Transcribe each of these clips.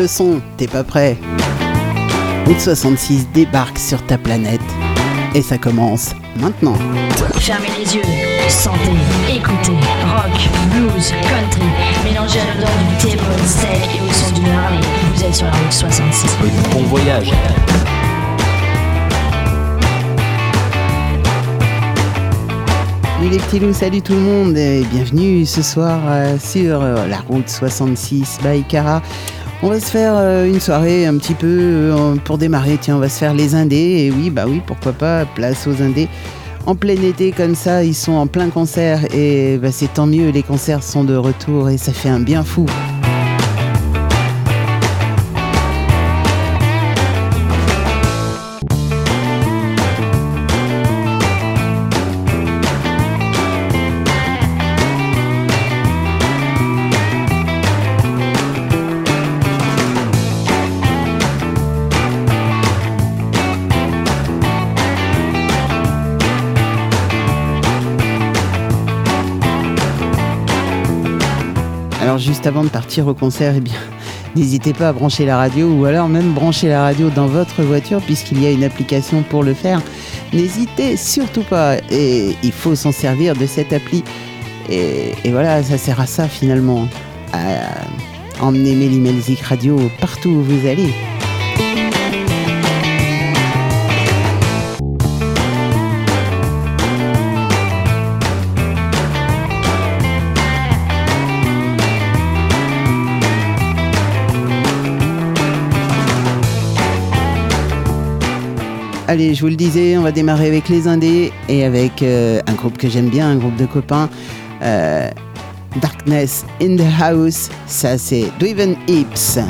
le son, t'es pas prêt Route 66 débarque sur ta planète et ça commence maintenant. Fermez les yeux, sentez, écoutez, rock, blues, country, mélangez à l'odeur du thé, steak et au son du Harley. Vous êtes sur la route 66. Bon voyage. Oui les petits loups, salut tout le monde et bienvenue ce soir euh, sur euh, la route 66 by Cara. On va se faire euh, une soirée un petit peu pour démarrer, tiens on va se faire les indés et oui bah oui pourquoi pas, place aux indés. En plein été comme ça, ils sont en plein concert et bah, c'est tant mieux, les concerts sont de retour et ça fait un bien fou. Juste avant de partir au concert, eh bien, n'hésitez pas à brancher la radio ou alors même brancher la radio dans votre voiture puisqu'il y a une application pour le faire. N'hésitez surtout pas et il faut s'en servir de cette appli. Et, voilà, ça sert à ça finalement, à emmener Mélimelzik Radio partout où vous allez. Allez, je vous le disais, on va démarrer avec les Indés et avec euh, un groupe que j'aime bien, un groupe de copains. Euh, Darkness in the House, ça c'est Driven Hips.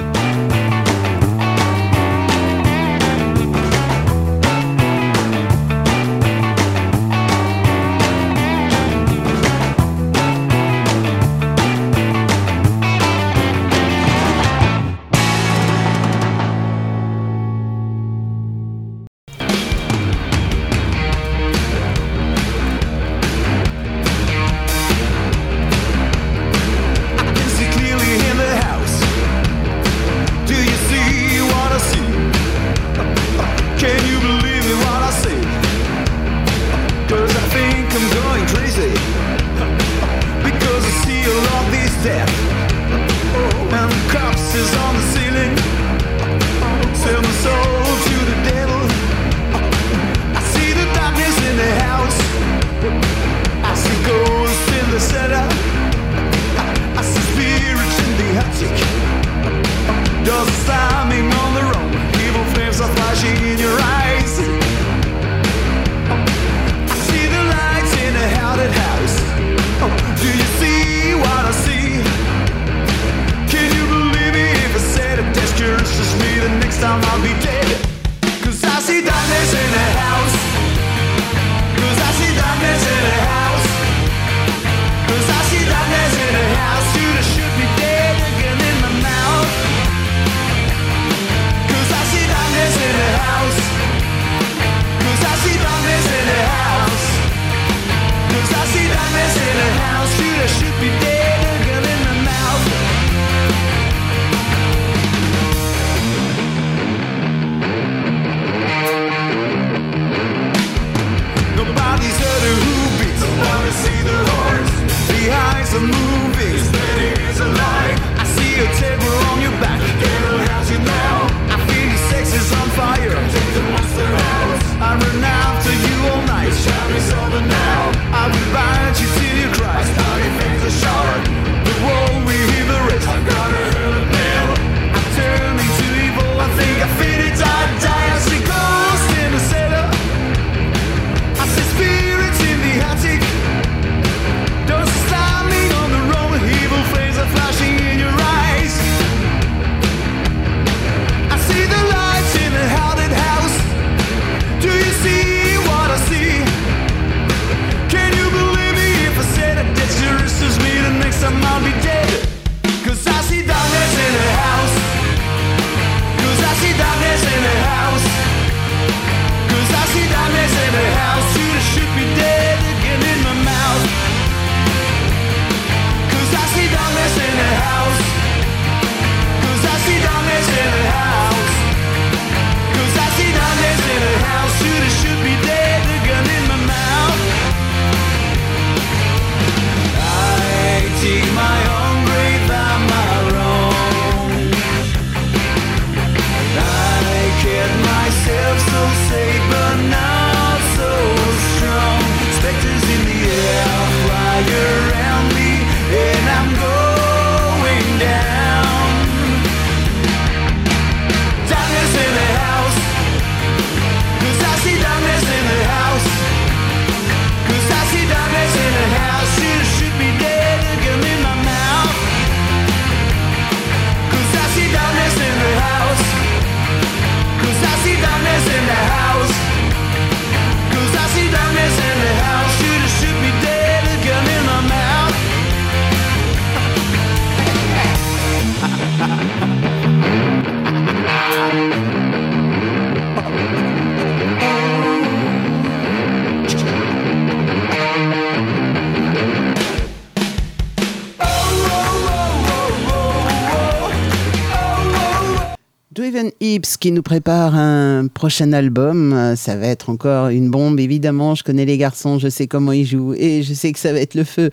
Qui nous prépare un prochain album. Ça va être encore une bombe, évidemment. Je connais les garçons, je sais comment ils jouent et je sais que ça va être le feu.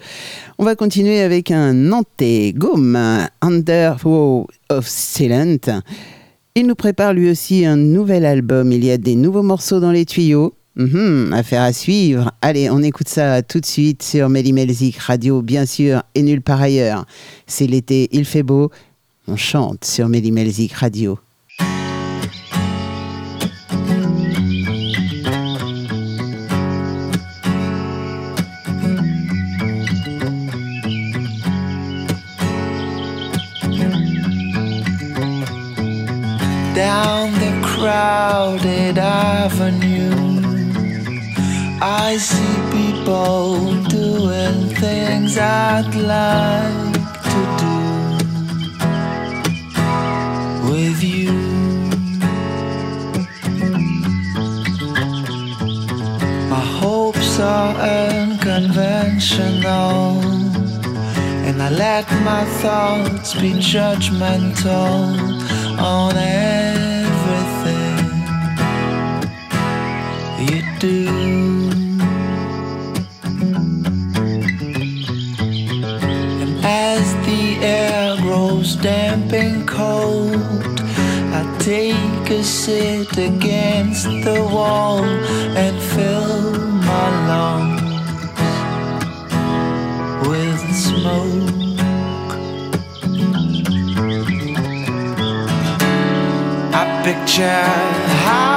On va continuer avec un Nantais, Gaume, Under of Silent. Il nous prépare lui aussi un nouvel album. Il y a des nouveaux morceaux dans les tuyaux. Mhm, affaire à suivre. Allez, on écoute ça tout de suite sur Melzik Radio, bien sûr, et nulle part ailleurs. C'est l'été, il fait beau. On chante sur Melzik Radio. Crowded avenue I see people doing things I'd like to do with you. My hopes are unconventional, and I let my thoughts be judgmental on everything air grows damp and cold. I take a sit against the wall and fill my lungs with smoke. I picture how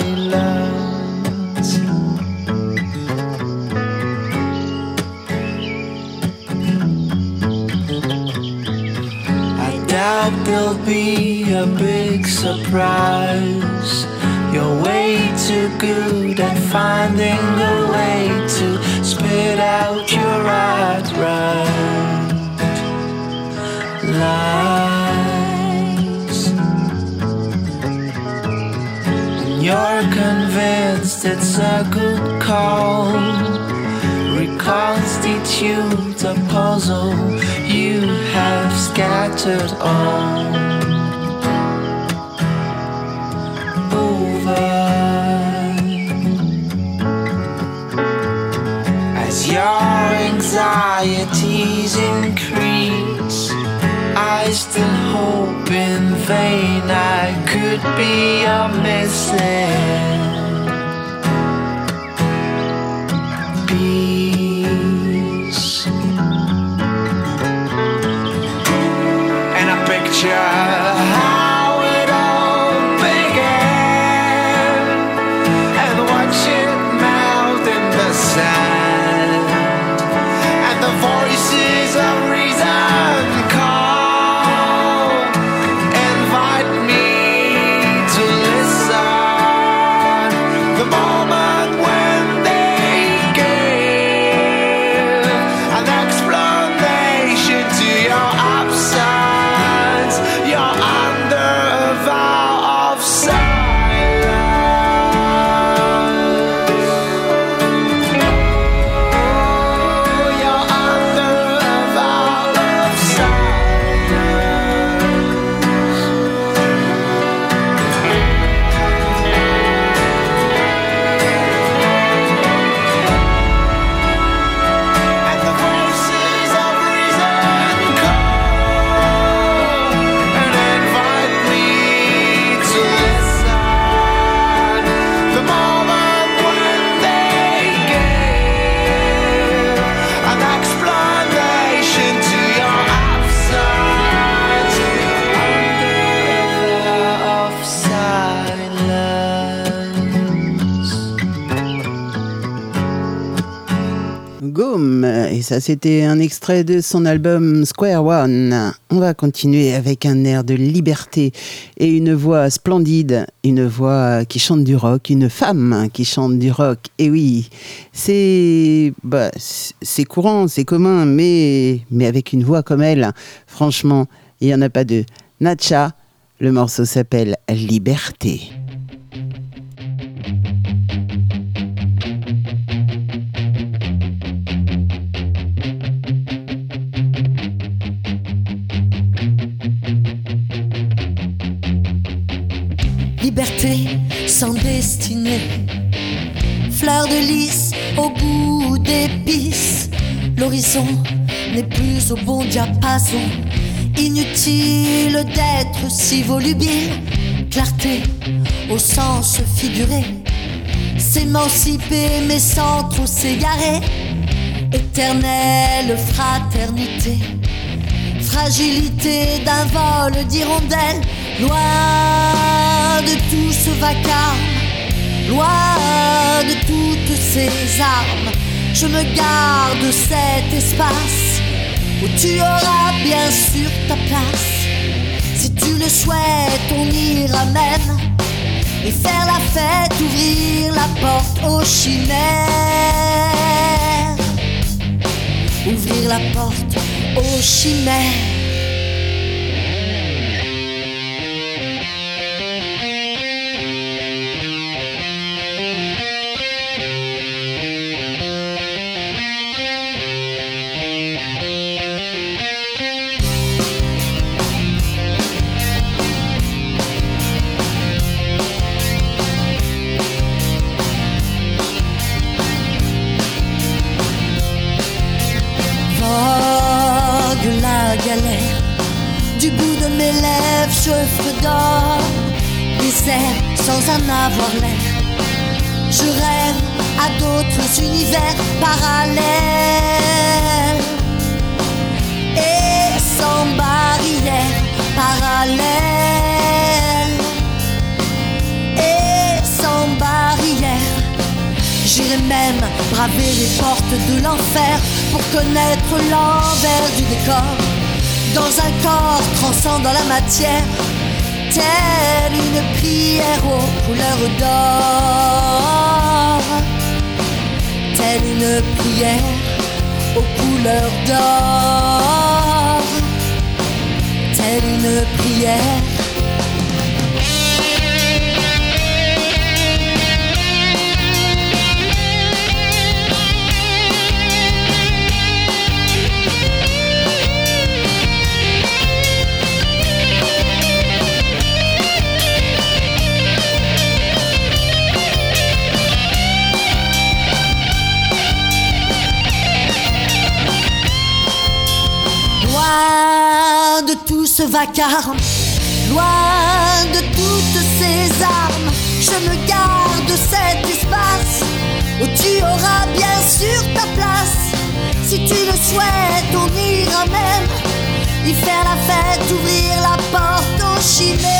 a big surprise. You're way too good at finding a way to spit out your outright lies. And you're convinced it's a good call reconstitute a puzzle you have scattered on your anxieties increase I still hope in vain I could be a missing Et ça, c'était un extrait de son album Square One. On va continuer avec un air de liberté et une voix splendide, une voix qui chante du rock, une femme qui chante du rock. Et oui, c'est bah, c'est courant, c'est commun, mais, mais avec une voix comme elle, franchement, il n'y en a pas deux. Natcha, le morceau s'appelle Liberté. Destinée. Fleur de lys au goût d'épices. L'horizon n'est plus au bon diapason. Inutile d'être si volubile. Clarté au sens figuré. S'émanciper mais sans trop s'égarer. Éternelle fraternité. Fragilité d'un vol d'hirondelle. Loin de tout ce vacarme, loin de toutes ces armes, je me garde cet espace où tu auras bien sûr ta place. Si tu le souhaites, on y ramène et faire la fête, ouvrir la porte aux chimères. Ouvrir la porte aux chimères. De l'enfer pour connaître l'envers du décor. Dans un corps transcendant la matière, telle une prière aux couleurs d'or, telle une prière aux couleurs d'or, telle une prière ce vacarme, loin de toutes ces armes. Je me garde cet espace où tu auras bien sûr ta place. Si tu le souhaites, on ira même y faire la fête, ouvrir la porte aux chimères.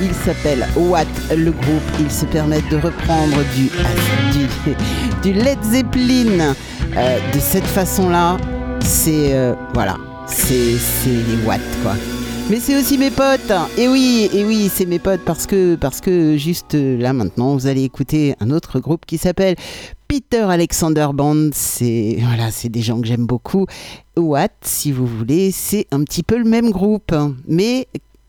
Il s'appelle What le groupe. Ils se permettent de reprendre du, du, Led Zeppelin euh, de cette façon-là. C'est euh, voilà, c'est les What quoi. Mais c'est aussi mes potes. Et oui, et oui, c'est mes potes parce que parce que juste là maintenant, vous allez écouter un autre groupe qui s'appelle Peter Alexander Band. C'est voilà, c'est des gens que j'aime beaucoup. What, si vous voulez, c'est un petit peu le même groupe, mais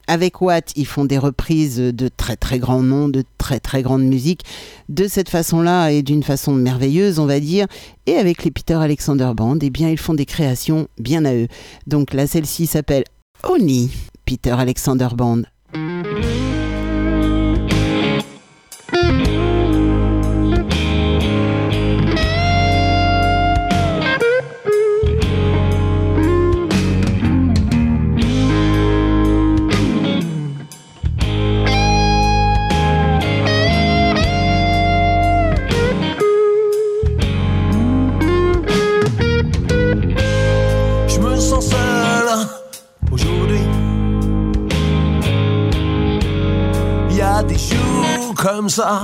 avec Watt, ils font des reprises de très très grands noms, de très très grande musique, de cette façon-là et d'une façon merveilleuse, on va dire. Et avec les Peter Alexander Band, eh bien, ils font des créations bien à eux. Donc là, celle-ci s'appelle Oni, Peter Alexander Band. Comme ça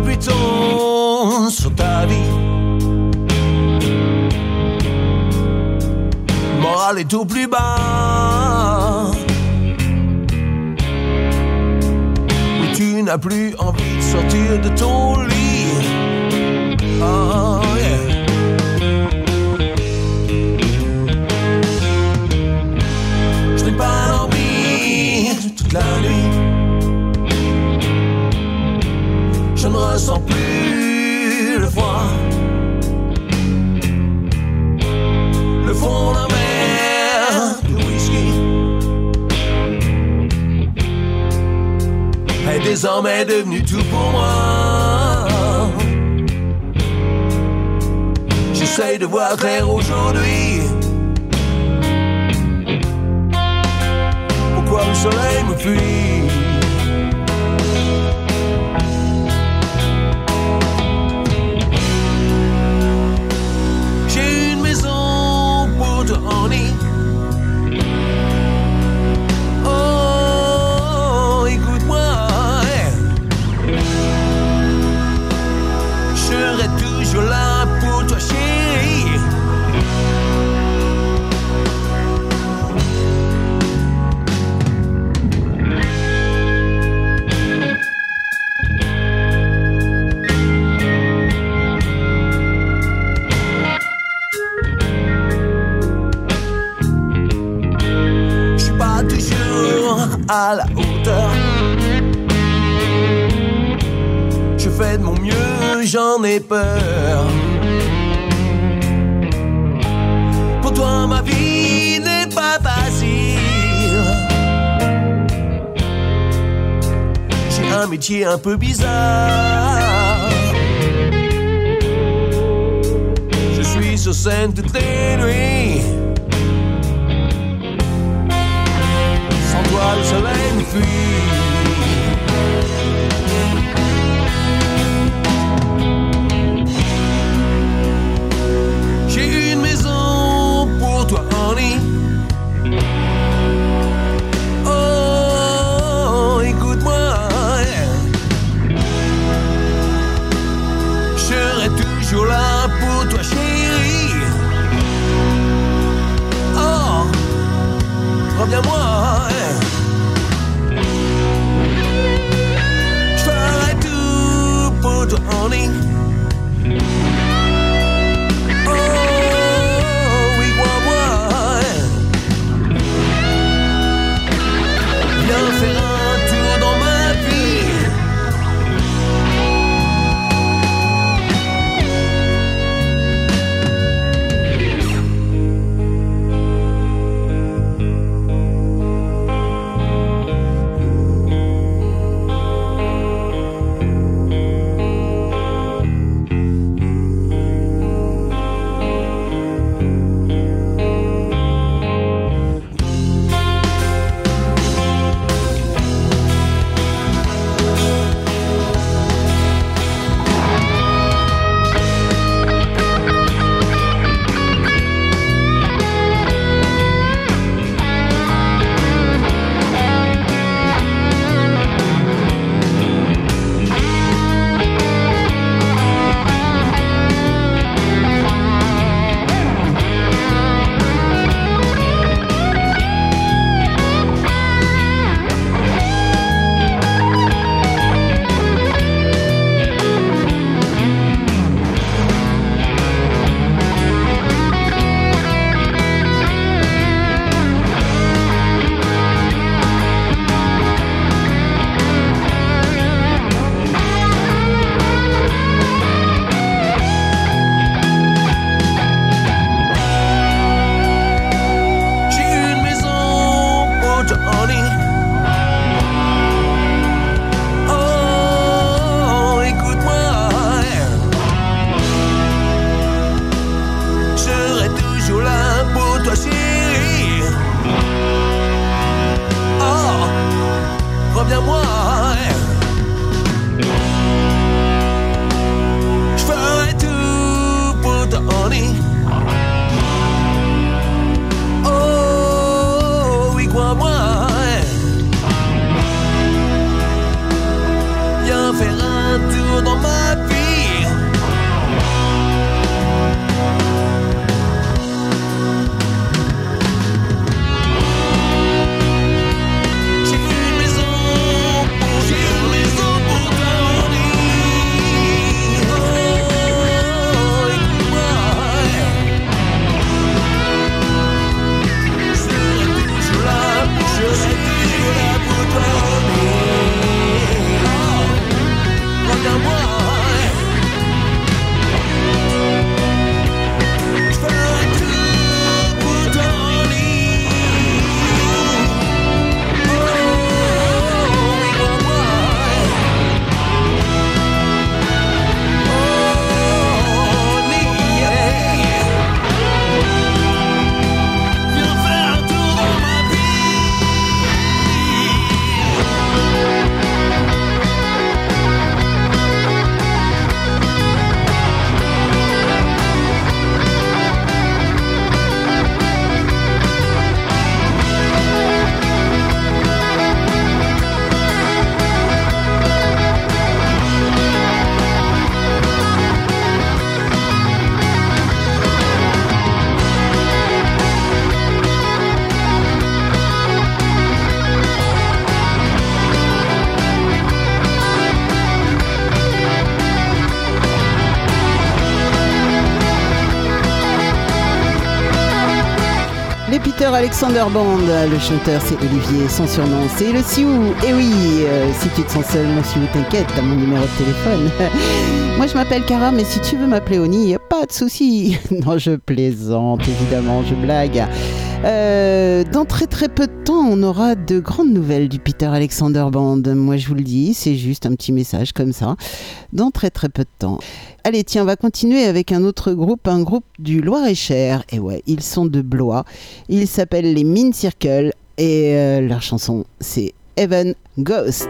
pluie tombe sur ta vie? Le Moral est tout plus bas. Et tu n'as plus envie de sortir de ton lit. Oh. La nuit. Je ne ressens plus le froid. Le fond d'un verre de whisky est désormais devenu tout pour moi. J'essaye de voir clair aujourd'hui. Pourquoi le soleil me fuit J'ai une maison pour te honey. Oh, écoute-moi. Je serai toujours là j'en ai peur. Pour toi, ma vie n'est pas facile. J'ai un métier un peu bizarre. Je suis sur scène toutes les nuits. Sans toi, le soleil me fuit. Reviens-moi. Je ferai tout pour toi, honey. Alexander Band. Le chanteur c'est Olivier, son surnom c'est le Sioux. Et oui, euh, si tu te sens seul, mon Sioux, t'inquiète, t'as mon numéro de téléphone. Moi je m'appelle Cara, mais si tu veux m'appeler Oni, pas de souci. non, je plaisante, évidemment, je blague. Euh, dans très très peu de temps, on aura de grandes nouvelles du Peter Alexander Band. Moi, je vous le dis, c'est juste un petit message comme ça. Dans très très peu de temps. Allez, tiens, on va continuer avec un autre groupe, un groupe du Loir-et-Cher. Et ouais, ils sont de Blois. Ils s'appellent les Mine Circle et euh, leur chanson, c'est Heaven Ghost.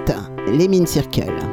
Les Mine Circle.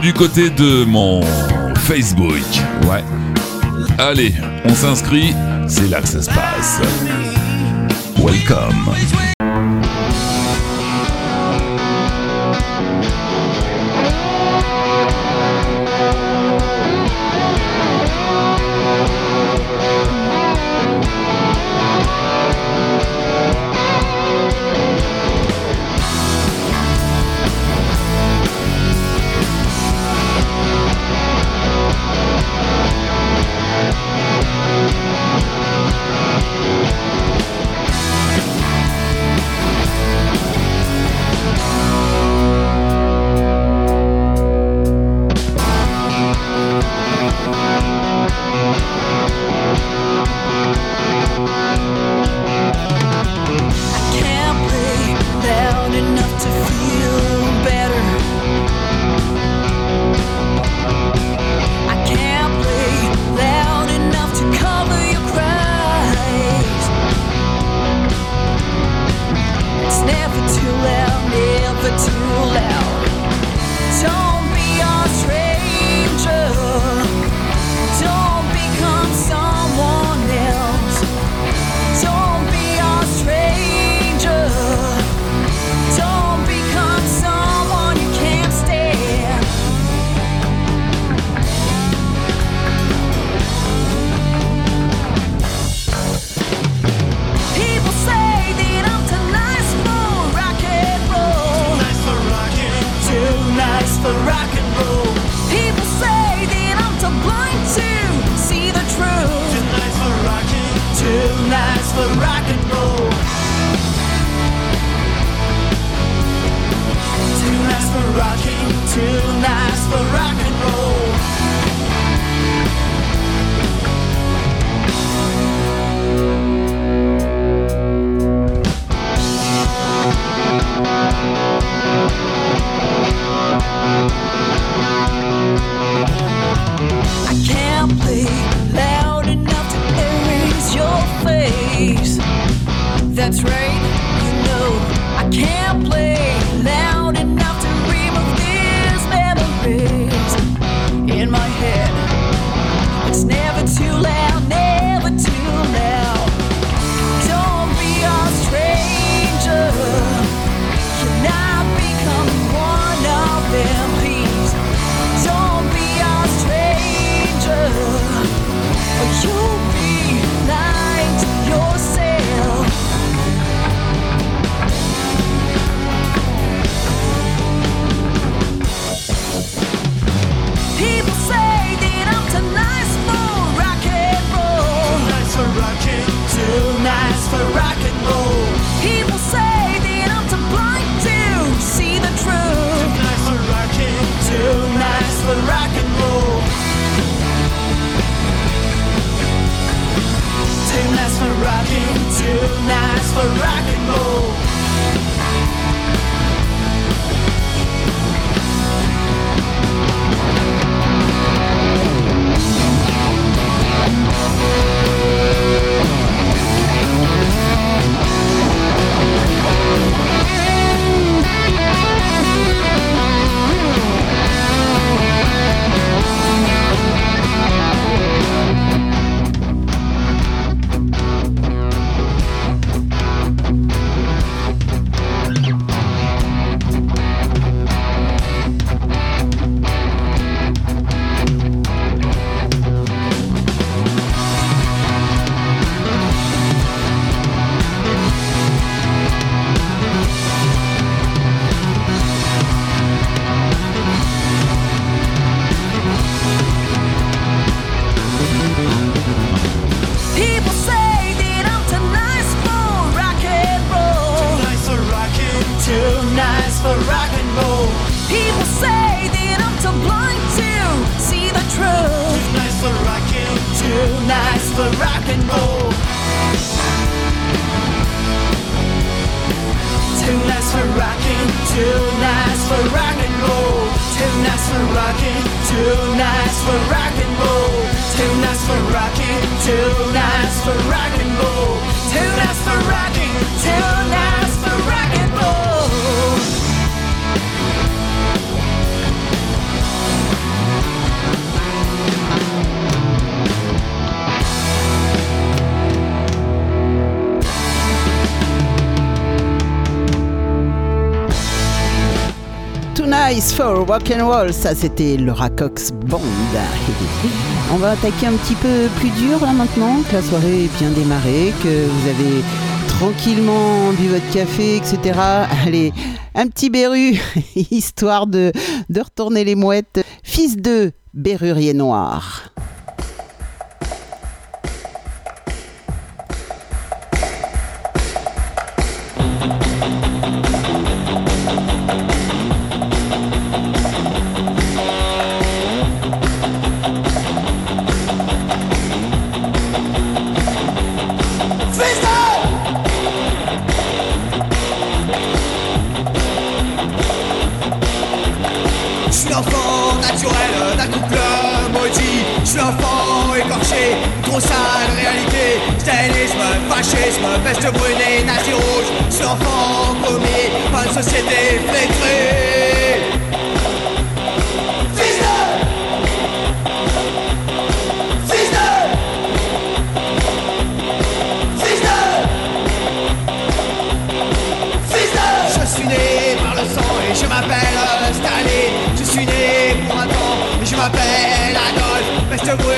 Du côté de mon Facebook. Ouais. Allez, on s'inscrit, c'est là que ça se passe. Welcome. rock and roll, ça c'était Laura Cox Band. On va attaquer un petit peu plus dur là maintenant, que la soirée est bien démarrée, que vous avez tranquillement bu votre café, etc. Allez, un petit berru, histoire de, de retourner les mouettes. Fils de berrurier noir.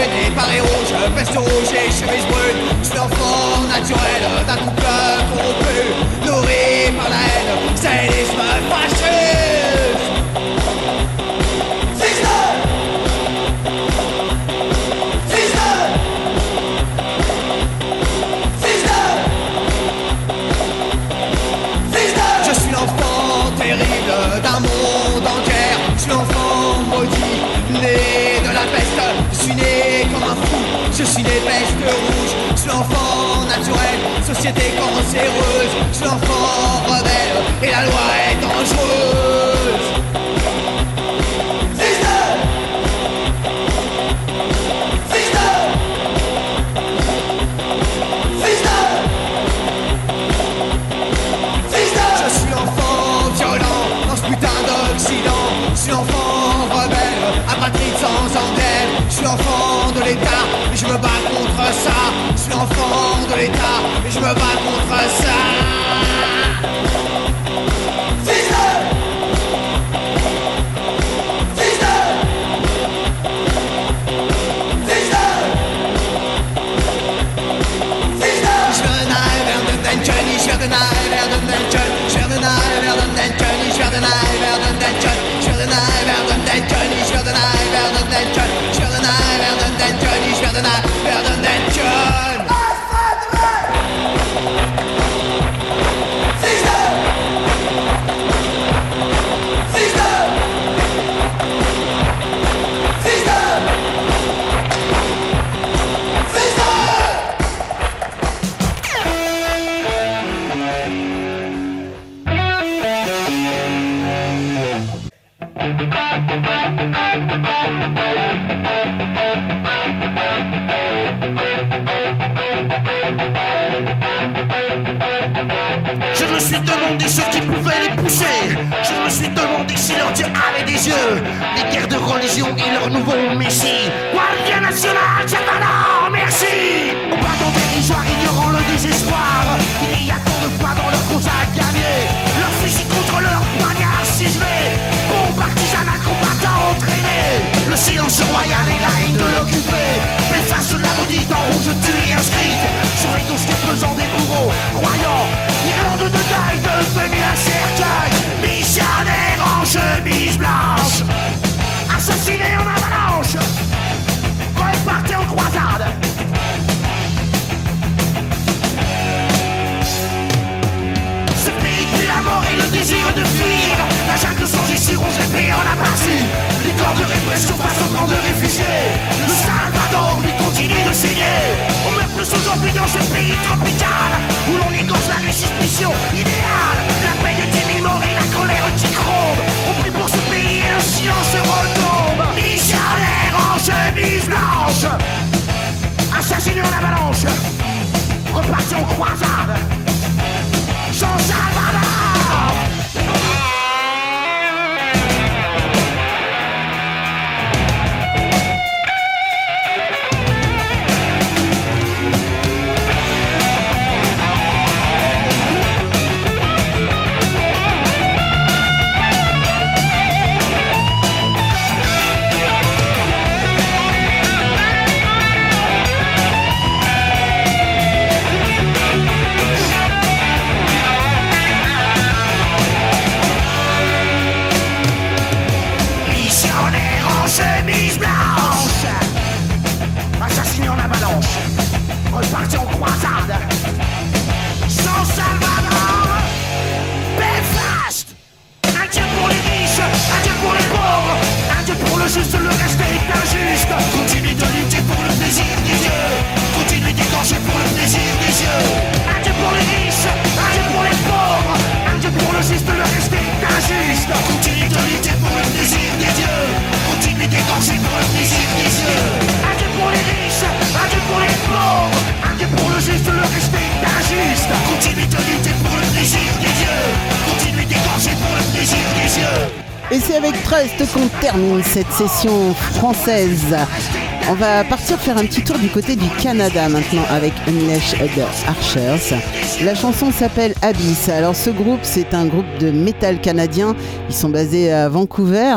gêné par les rouges, veste rouge et chemise brune. C'est l'enfant naturel d'un couple corrompu, nourri par la haine. Société cancéreuse. Je je me bats contre ça. Les guerres de religion et leur nouveau messie. Guardia nationale, Salvador, merci. Au pardon dérisoire, ignorant le désespoir. Il y a tant de foi dans leur cause à gagner. Leur fusil contre leur poignard ciselé. Bon partisanat combattant entraîné. Le silence royal et la haine de l'occupé. Maudite en rouge tuée inscrite. Sur les dossiers pesants des bourreaux, croyants. Irlande de taille devenue un cercueil. Missionnaire en chemise blanche. Assassiné en avalanche. La jungle de sur onze épées en aperçu Les corps de répression face aux camps de réfugiés. Le Salvador lui continue de saigner. On meurt plus aujourd'hui dans ce pays tropical Où l'on égorge la suspicion idéale. La paix de 10 000 morts et la colère qui gronde On prie pour ce pays et le silence retombe. Missionnaire en chemise blanche. Assassiné en avalanche. Reparti croisade. Jean Salvador cette session française. On va partir faire un petit tour du côté du Canada maintenant avec Unleashed Archers. La chanson s'appelle Abyss. Alors ce groupe, c'est un groupe de métal canadien. Ils sont basés à Vancouver.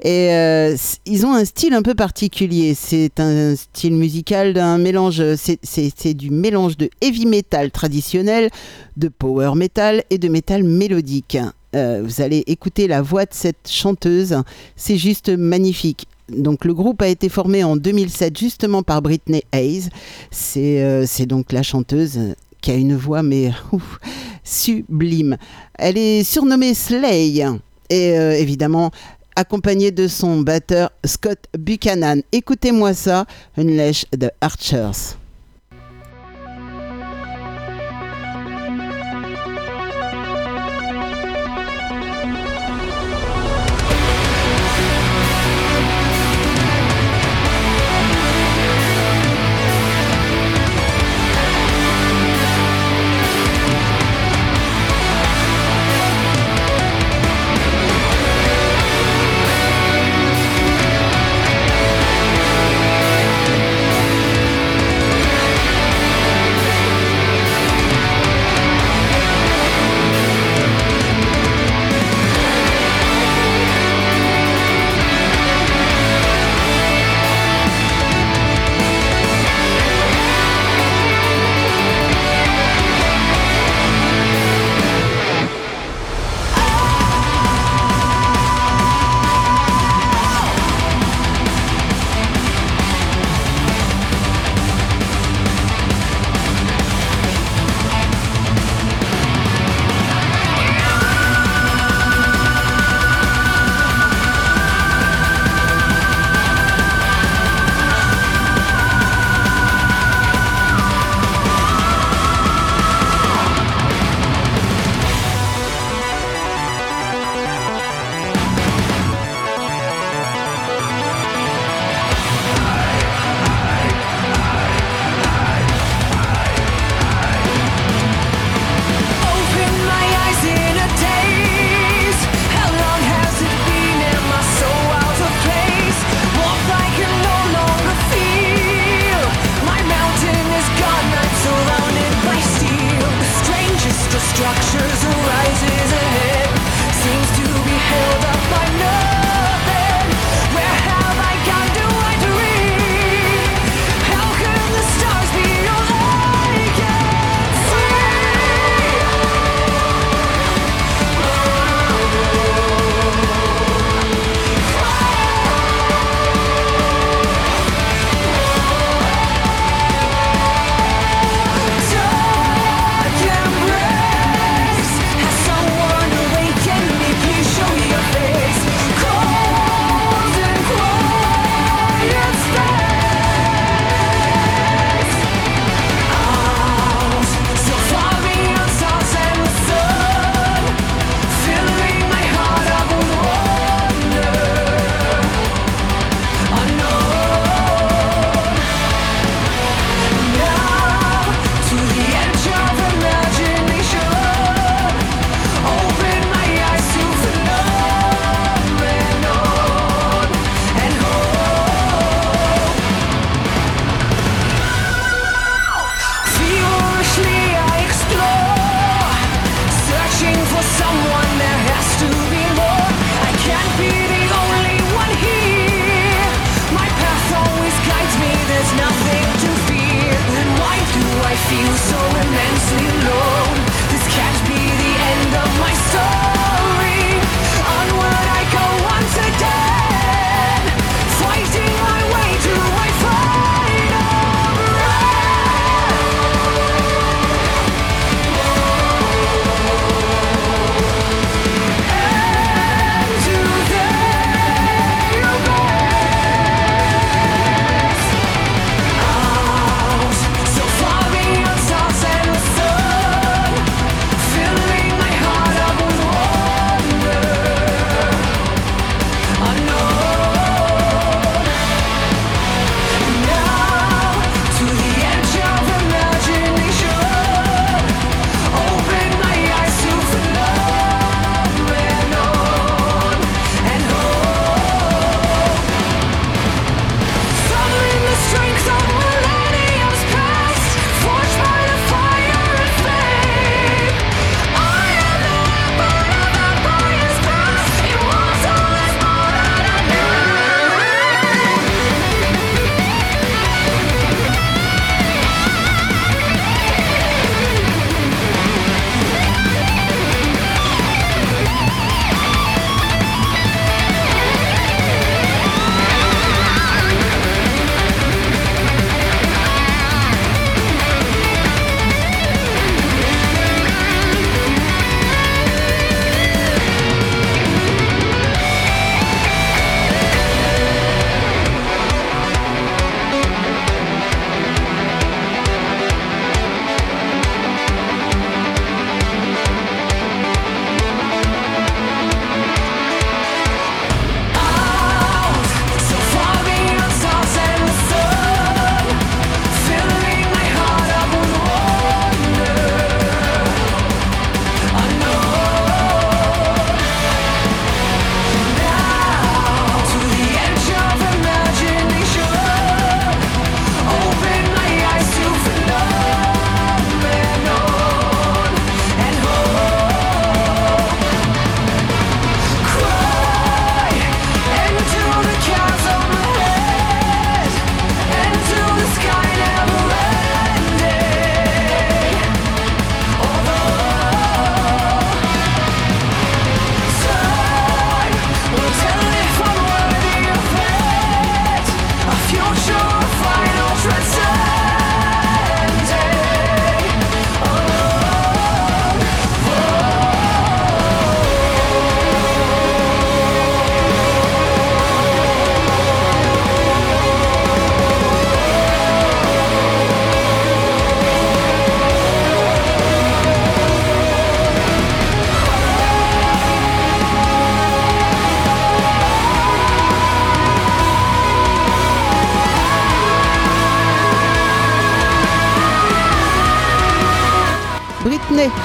Et euh, ils ont un style un peu particulier. C'est un style musical d'un mélange. C'est du mélange de heavy metal traditionnel, de power metal et de métal mélodique. Euh, vous allez écouter la voix de cette chanteuse. C'est juste magnifique. Donc le groupe a été formé en 2007 justement par Britney Hayes. C'est euh, c'est donc la chanteuse qui a une voix mais ouf, sublime. Elle est surnommée Slay et euh, évidemment accompagnée de son batteur Scott Buchanan. Écoutez-moi ça, Unleash the Archers.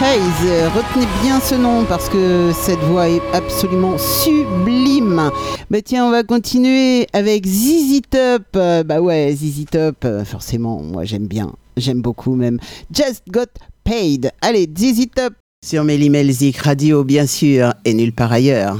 Retenez bien ce nom parce que cette voix est absolument sublime. Bah tiens, on va continuer avec ZZ Top. Bah ouais, ZZ Top, forcément, moi j'aime bien. J'aime beaucoup même. Just Got Paid. Allez, ZZ Top sur Mélimel Zik Radio, bien sûr, et nulle part ailleurs.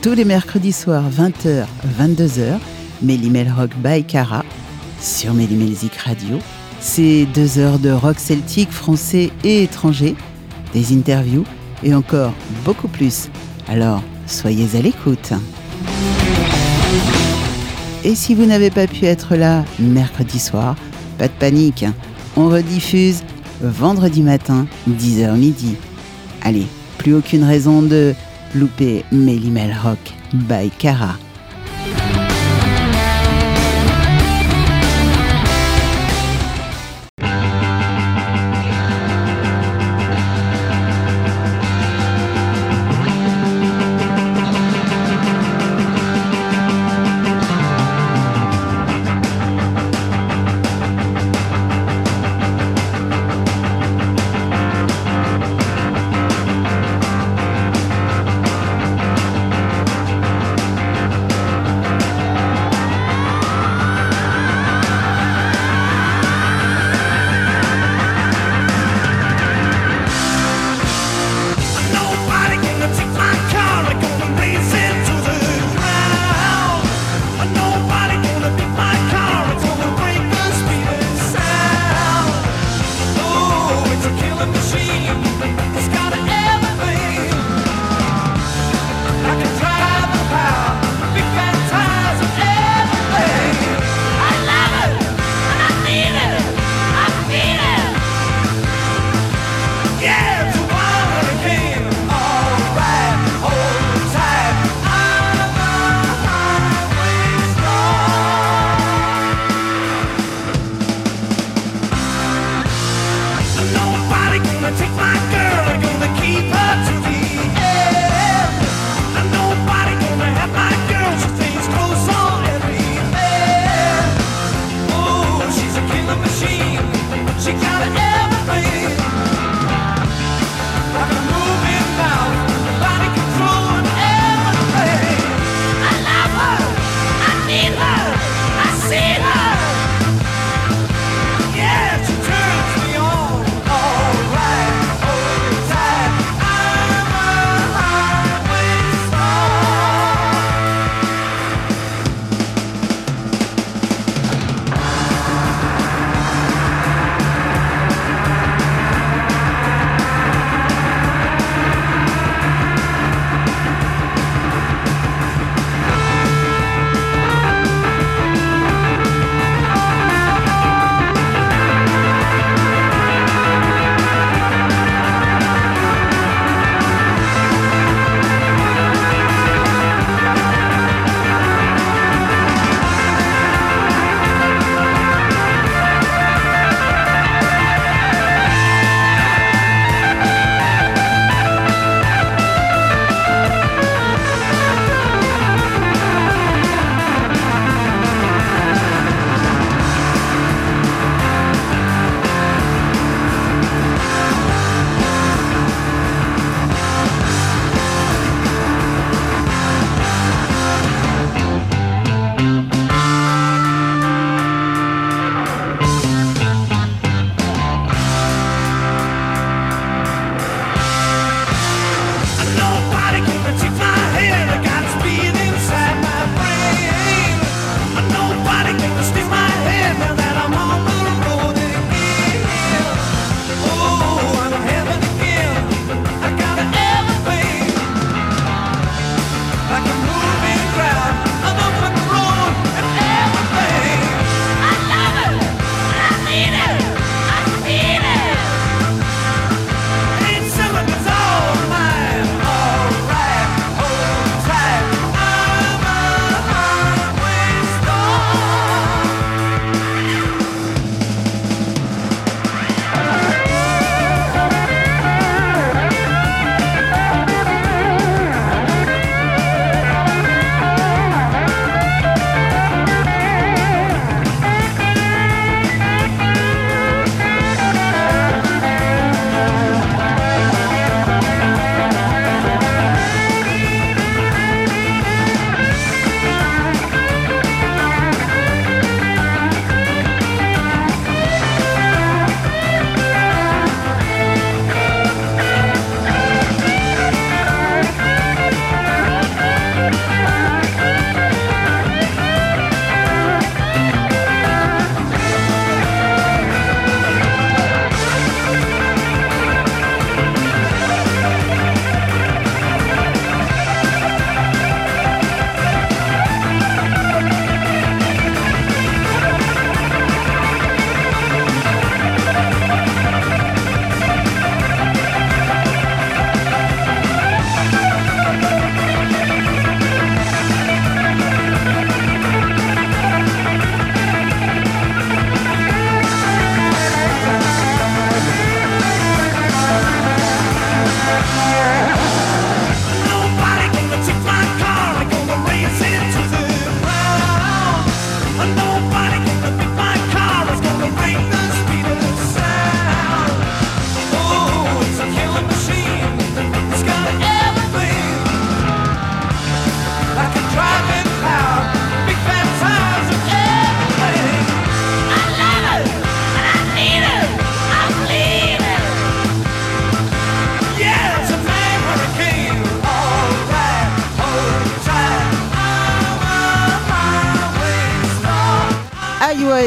Tous les mercredis soirs 20h, 22h, Mélimel Rock by Cara sur Mélimelzik Radio. C'est deux heures de rock celtique français et étranger, des interviews et encore beaucoup plus. Alors, soyez à l'écoute. Et si vous n'avez pas pu être là mercredi soir, pas de panique, on rediffuse vendredi matin, 10h midi. Allez, plus aucune raison de Loupé Melimel Rock by Cara.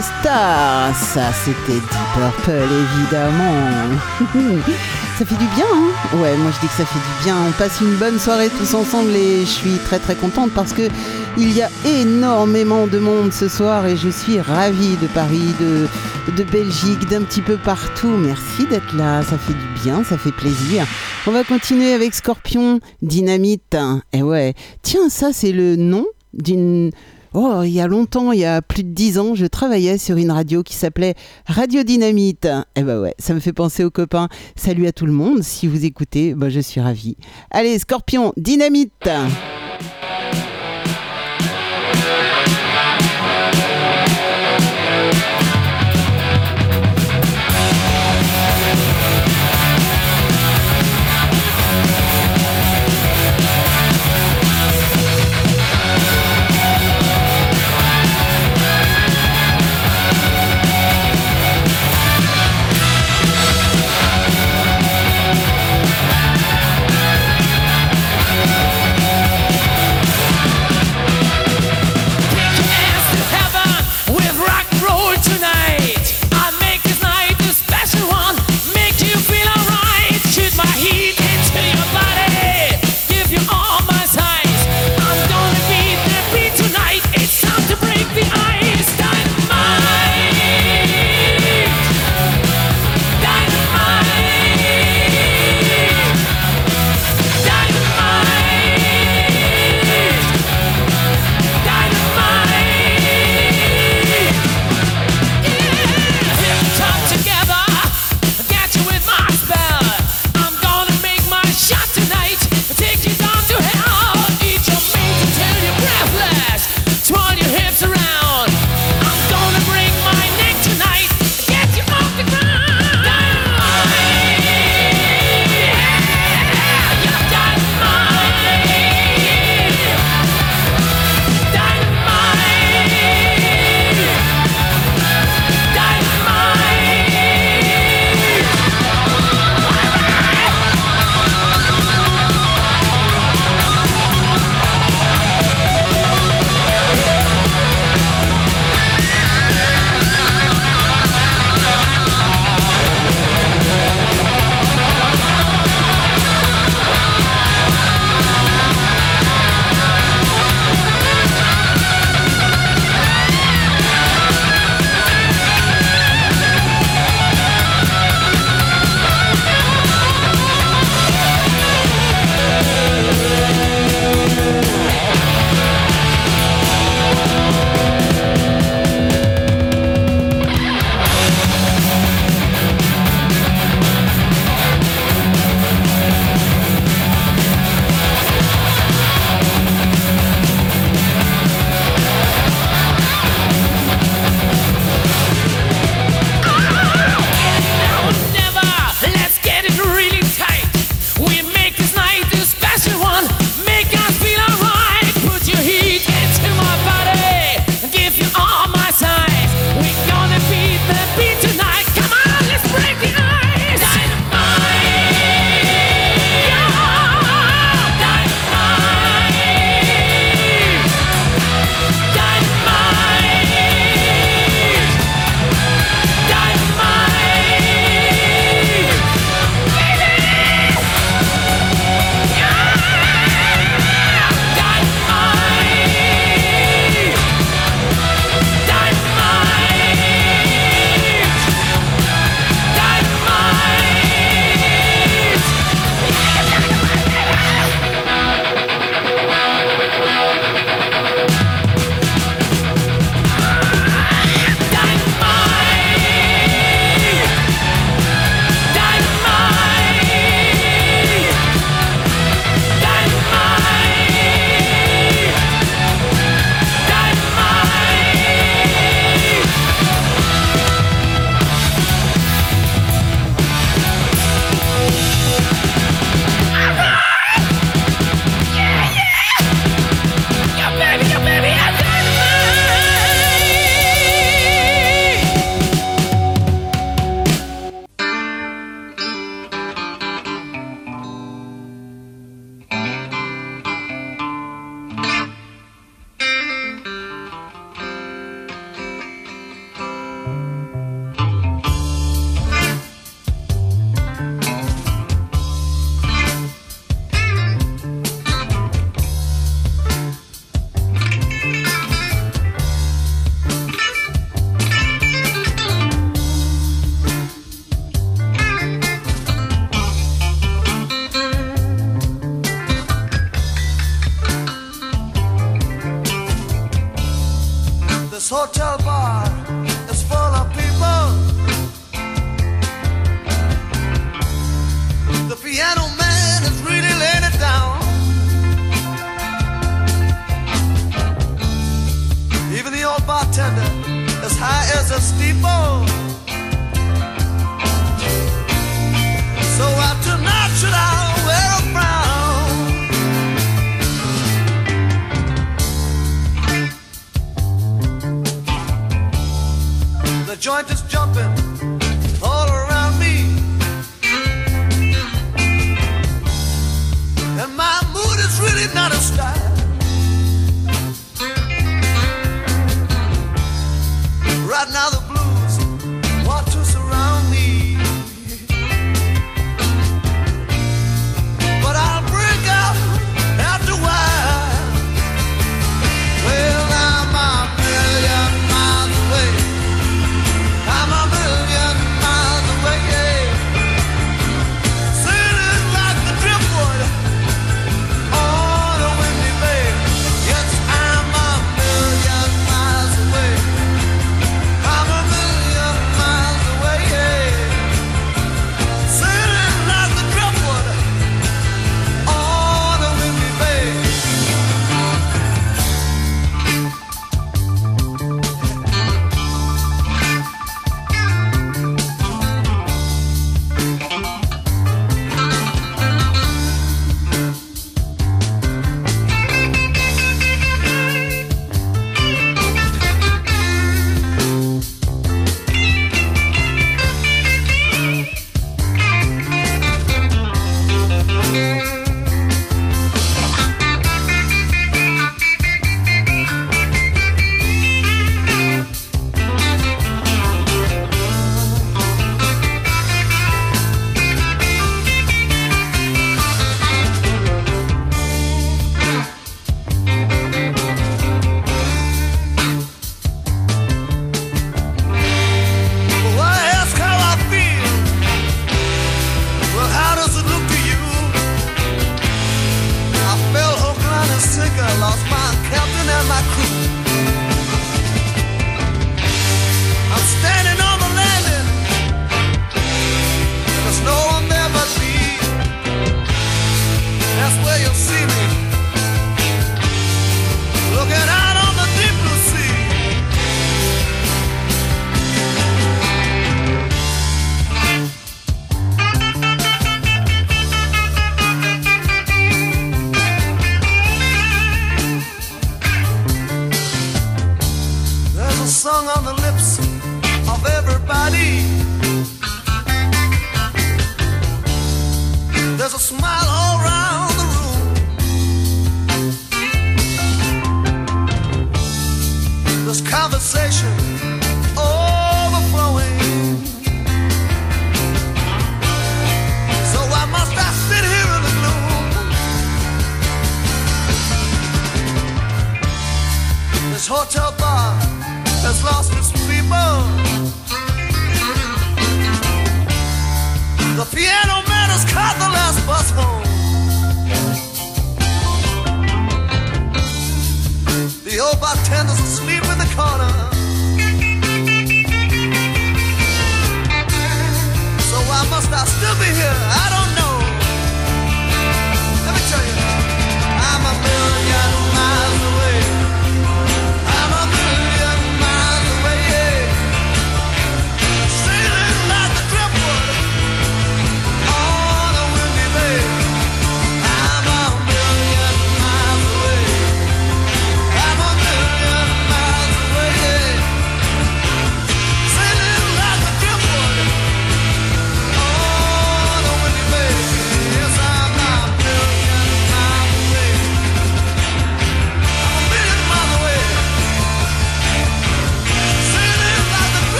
Star. Ça, c'était Deep Purple, évidemment. ça fait du bien, hein Ouais, moi je dis que ça fait du bien. On passe une bonne soirée tous ensemble et je suis très très contente parce que il y a énormément de monde ce soir et je suis ravie de Paris, de, de Belgique, d'un petit peu partout. Merci d'être là, ça fait du bien, ça fait plaisir. On va continuer avec Scorpion, Dynamite. Et ouais, tiens, ça c'est le nom d'une... Oh, il y a longtemps, il y a plus de dix ans, je travaillais sur une radio qui s'appelait Radio Dynamite. Eh ben ouais, ça me fait penser aux copains. Salut à tout le monde, si vous écoutez, ben je suis ravie. Allez, Scorpion, Dynamite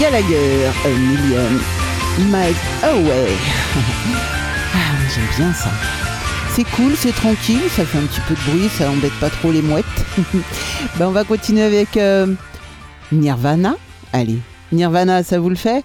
Gallagher, A Million Miles Away. Ah, J'aime bien ça. C'est cool, c'est tranquille, ça fait un petit peu de bruit, ça embête pas trop les mouettes. ben, on va continuer avec euh, Nirvana. Allez, Nirvana, ça vous le fait?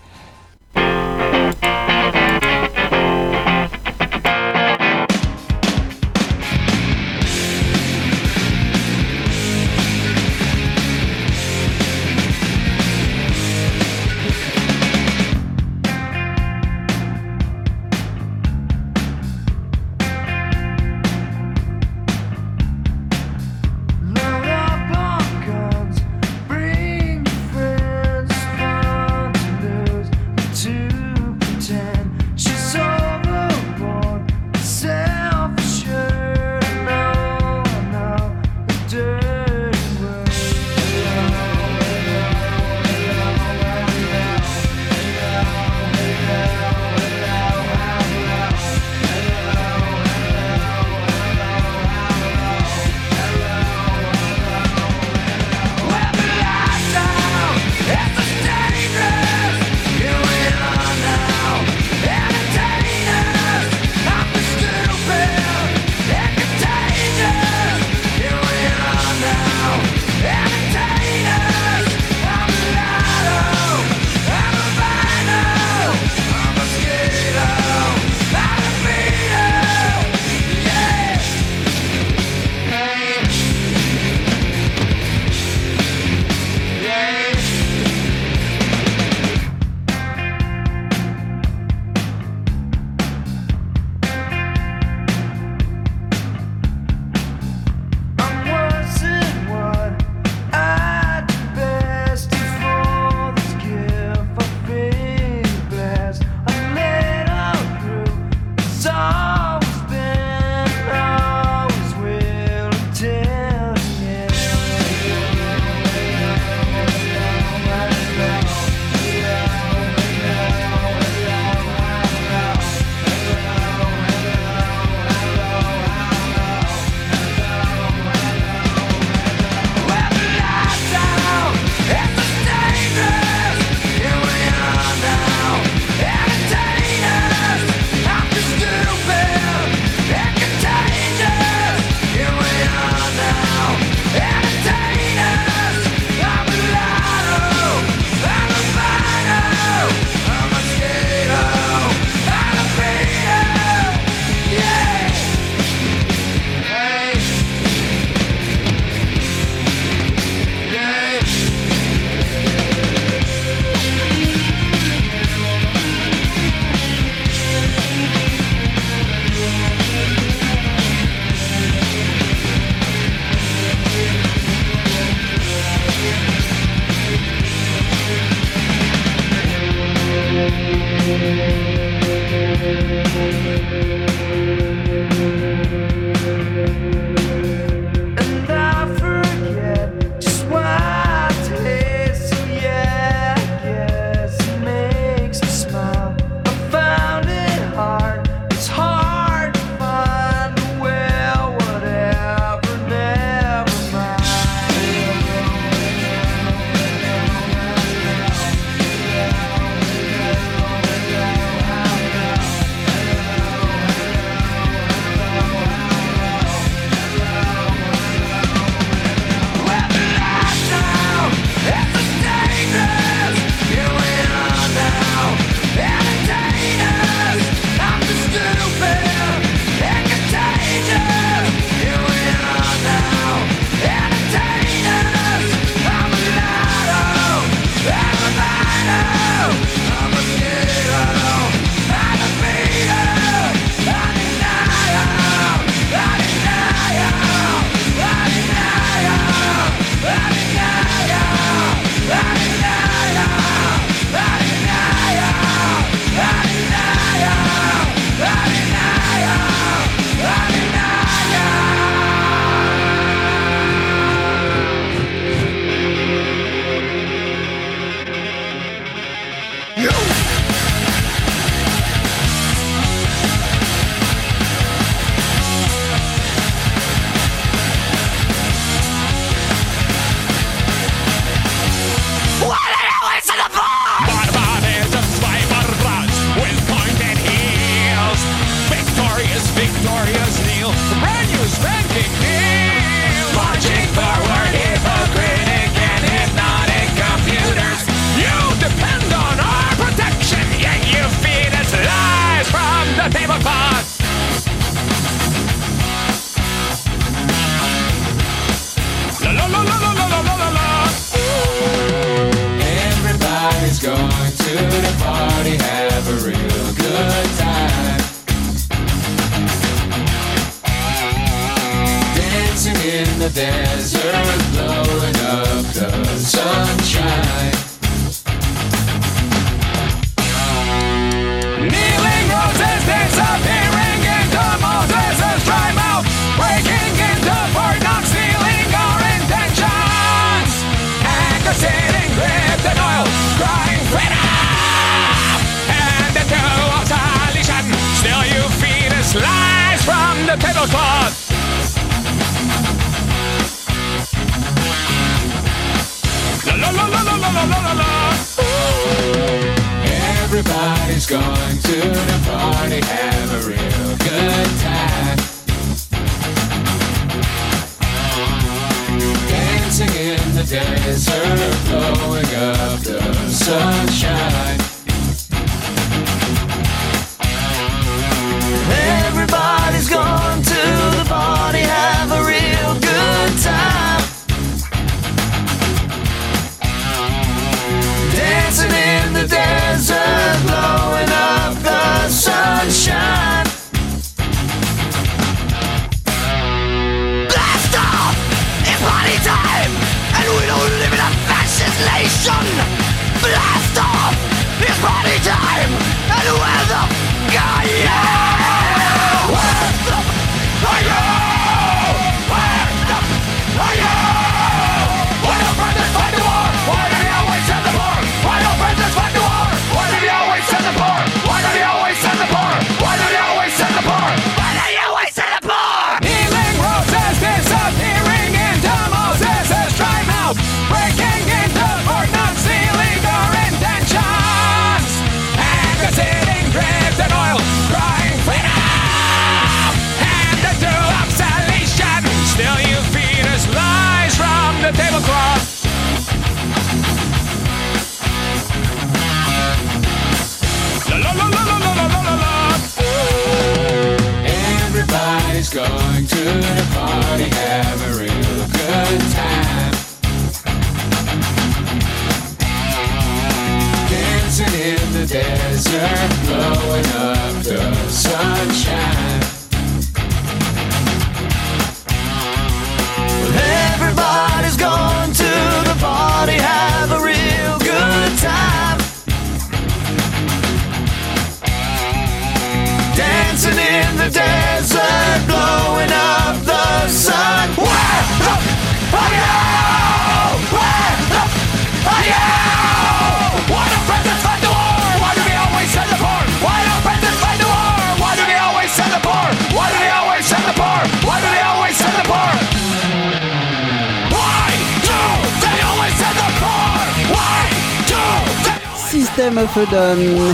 peu d'un euh,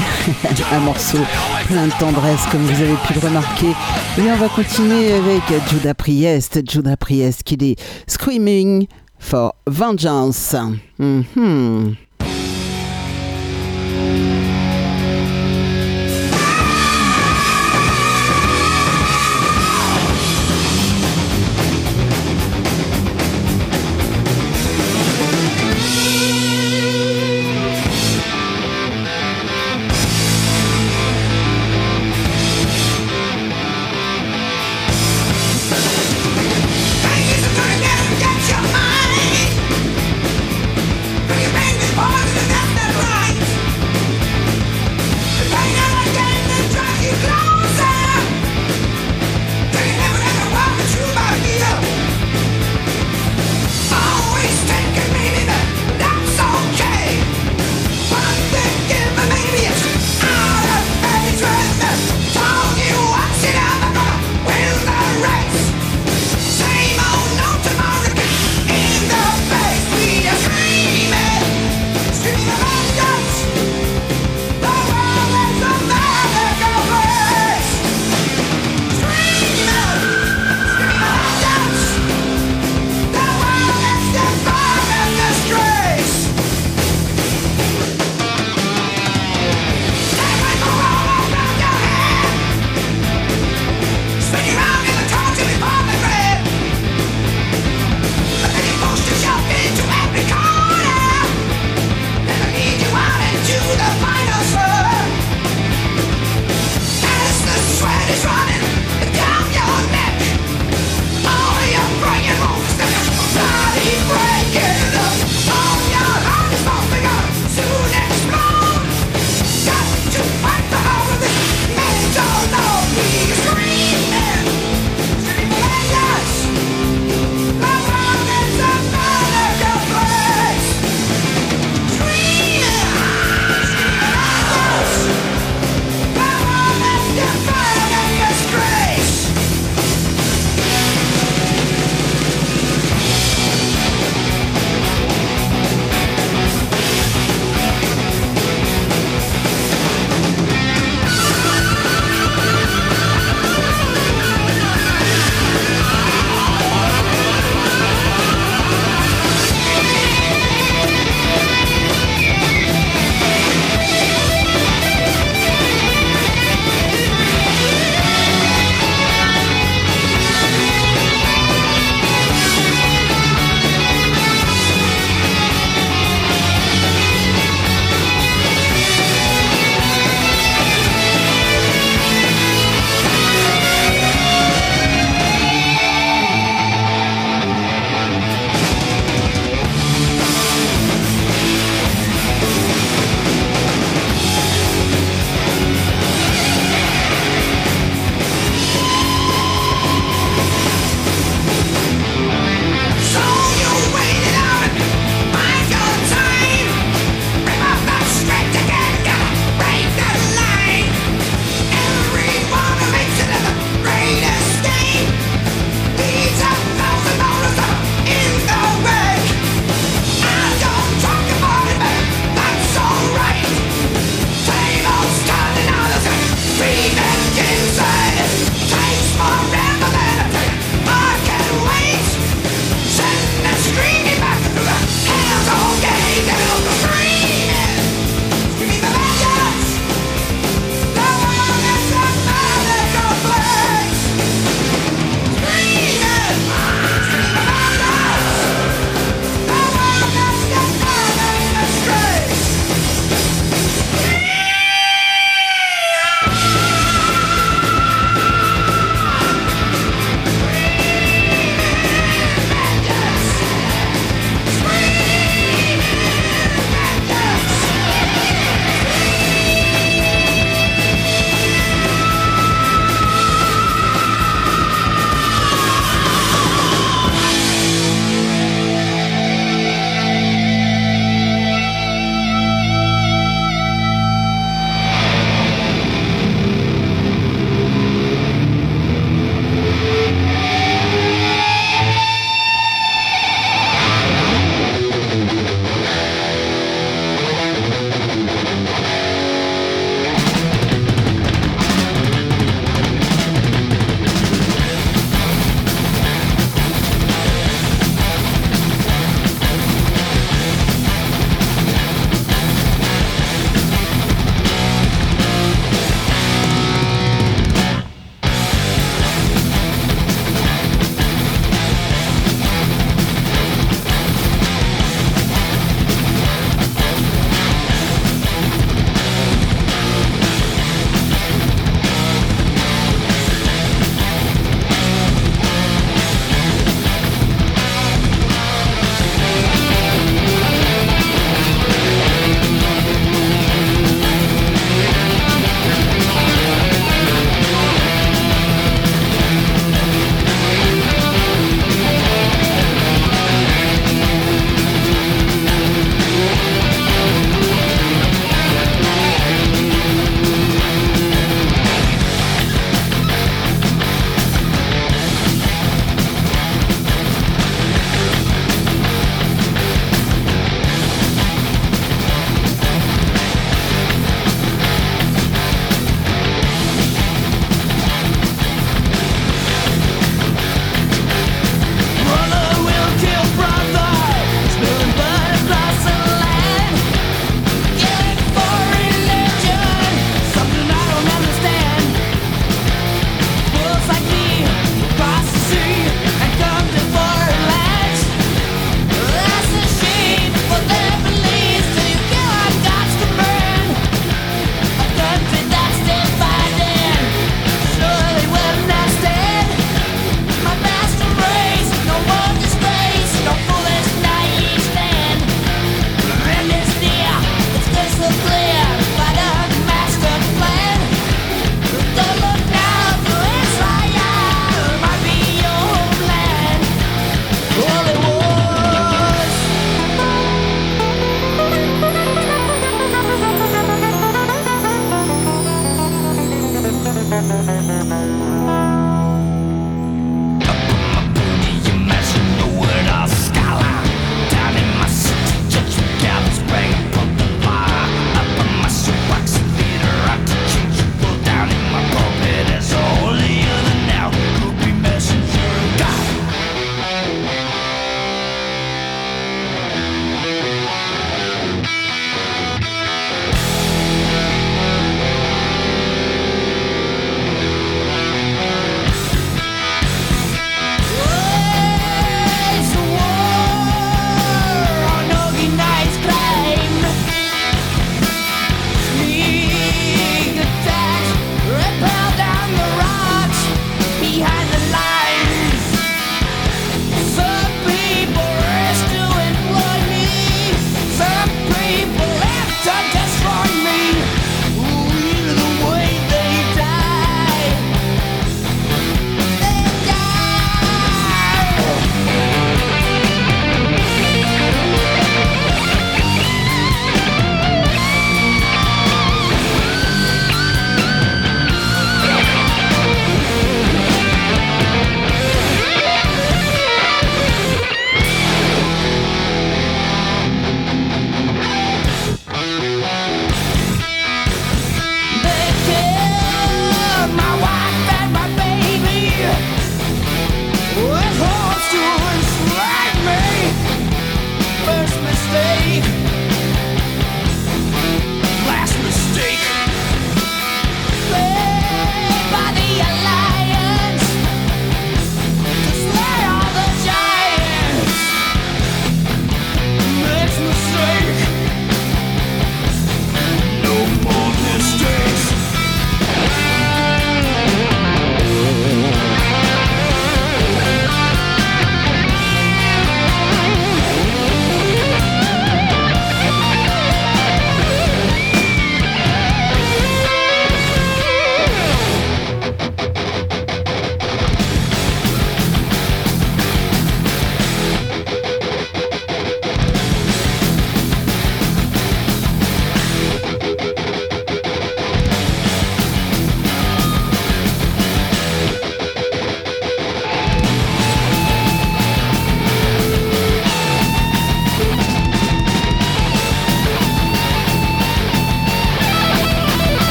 morceau plein de tendresse, comme vous avez pu le remarquer. Et on va continuer avec Judas Priest. Judas Priest qui dit Screaming for Vengeance. Mhm.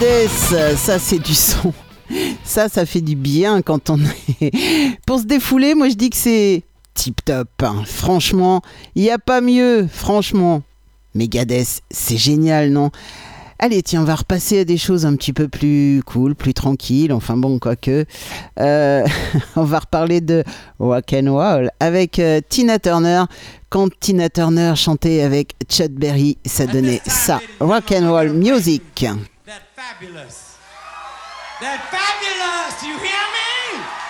Megadeth, ça c'est du son. Ça, ça fait du bien quand on est. Pour se défouler, moi je dis que c'est tip top. hein. Franchement, il n'y a pas mieux. Franchement, Megadeth, c'est génial, non? Allez, tiens, on va repasser à des choses un petit peu plus cool, plus tranquilles. Enfin bon, quoique. Euh, on va reparler de rock and roll avec euh, Tina Turner. Quand Tina Turner chantait avec Chuck Berry, ça donnait ça. Rock and roll music. That fabulous. That fabulous. You hear me?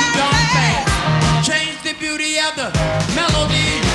the beauty of the melody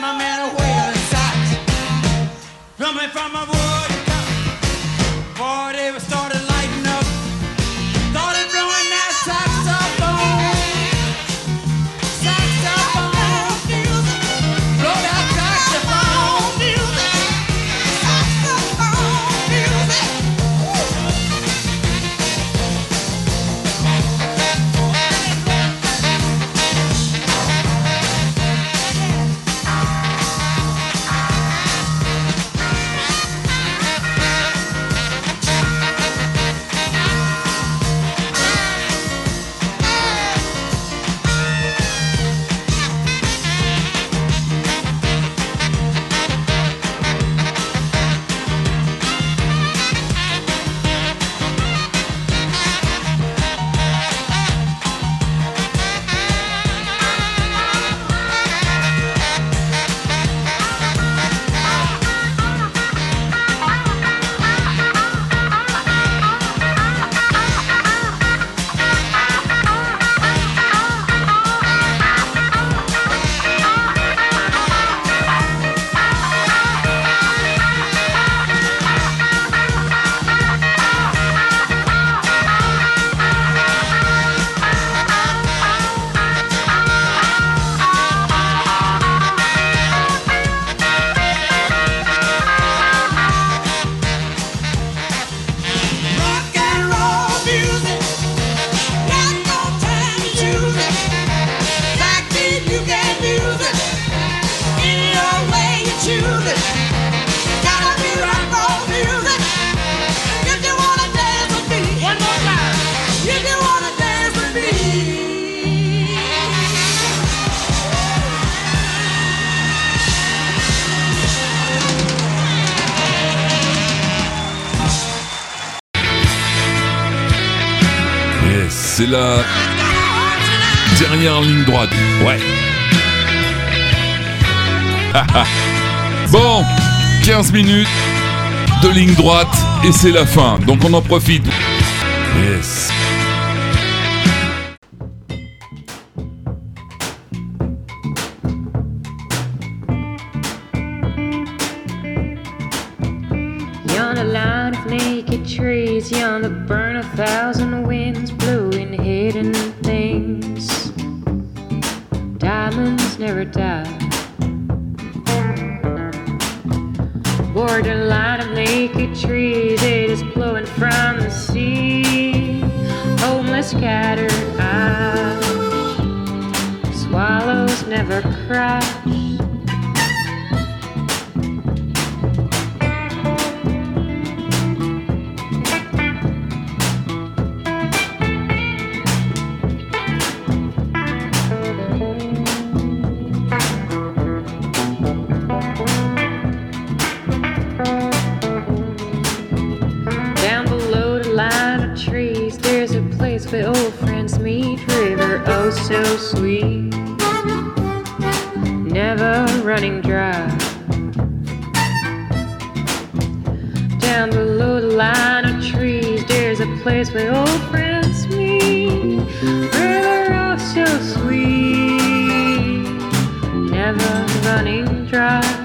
my man away whale in sight. Coming from a et c'est la fin. Donc on en profite down below the line of trees, there's a place where old friends meet, River the so sweet, never running dry.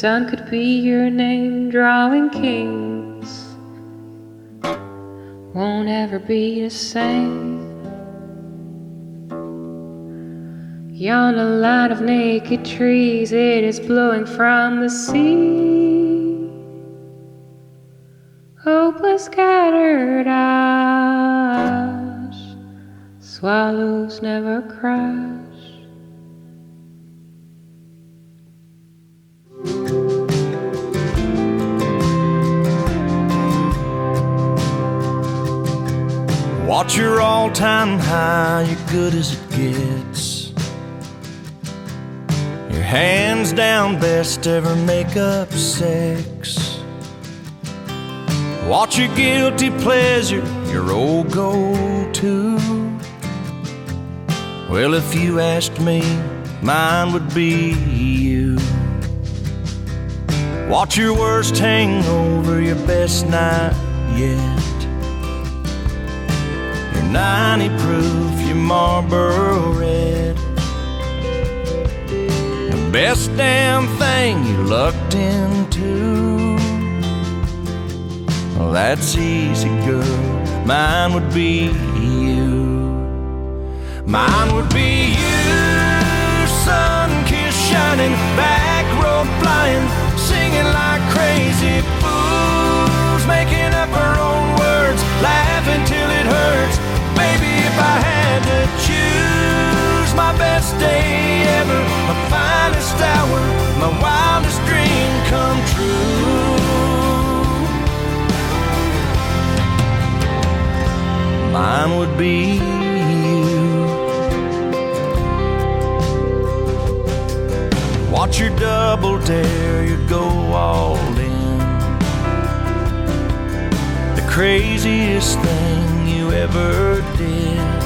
sun could be your name, drawing kings. Won't ever be the same. Yon a line of naked trees, it is blowing from the sea. at your all time high, you're good as it gets. Your hands down best ever makeup sex. Watch your guilty pleasure, your old go to. Well, if you asked me, mine would be you. Watch your worst hangover, your best night yet. Your 90 proof, your Marlboro red. The best damn thing you lucked into. Well, that's easy, girl. Mine would be you. Mine would be you, sun kiss shining, back road flying, singing like crazy fools, making up our own words, laughing till it hurts. To choose my best day ever, my finest hour, my wildest dream come true. Mine would be you. Watch your double dare, you go all in. The craziest thing you ever did.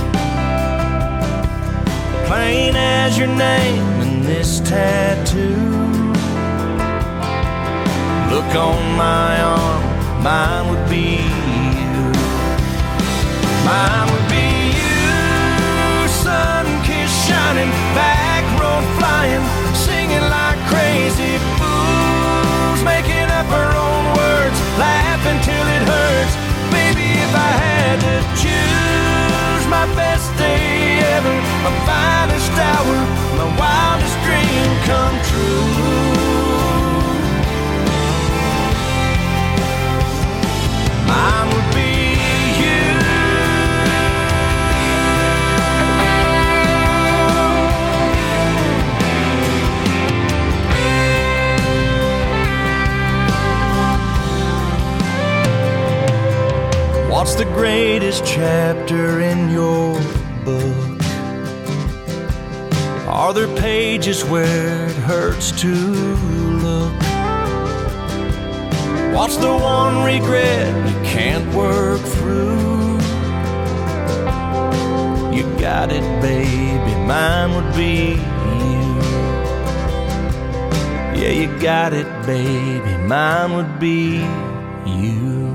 Plain as your name and this tattoo. Look on my arm, mine would be you. Mine would be you, sun kiss shining, back road flying, singing like crazy fools, making up our own words, laughing till it hurts. Baby, if I had to choose my best day my finest hour, my wildest dream come true. Mine would be you. What's the greatest chapter in your Are there pages where it hurts to look? What's the one regret you can't work through? You got it, baby, mine would be you. Yeah, you got it, baby, mine would be you.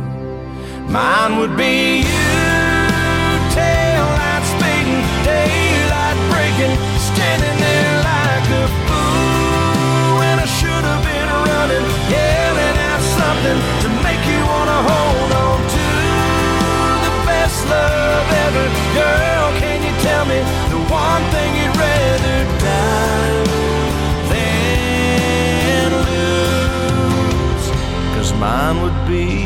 Mine would be you, something to make you wanna hold on to the best love ever. Girl, can you tell me the one thing you'd rather die than lose? Cause mine would be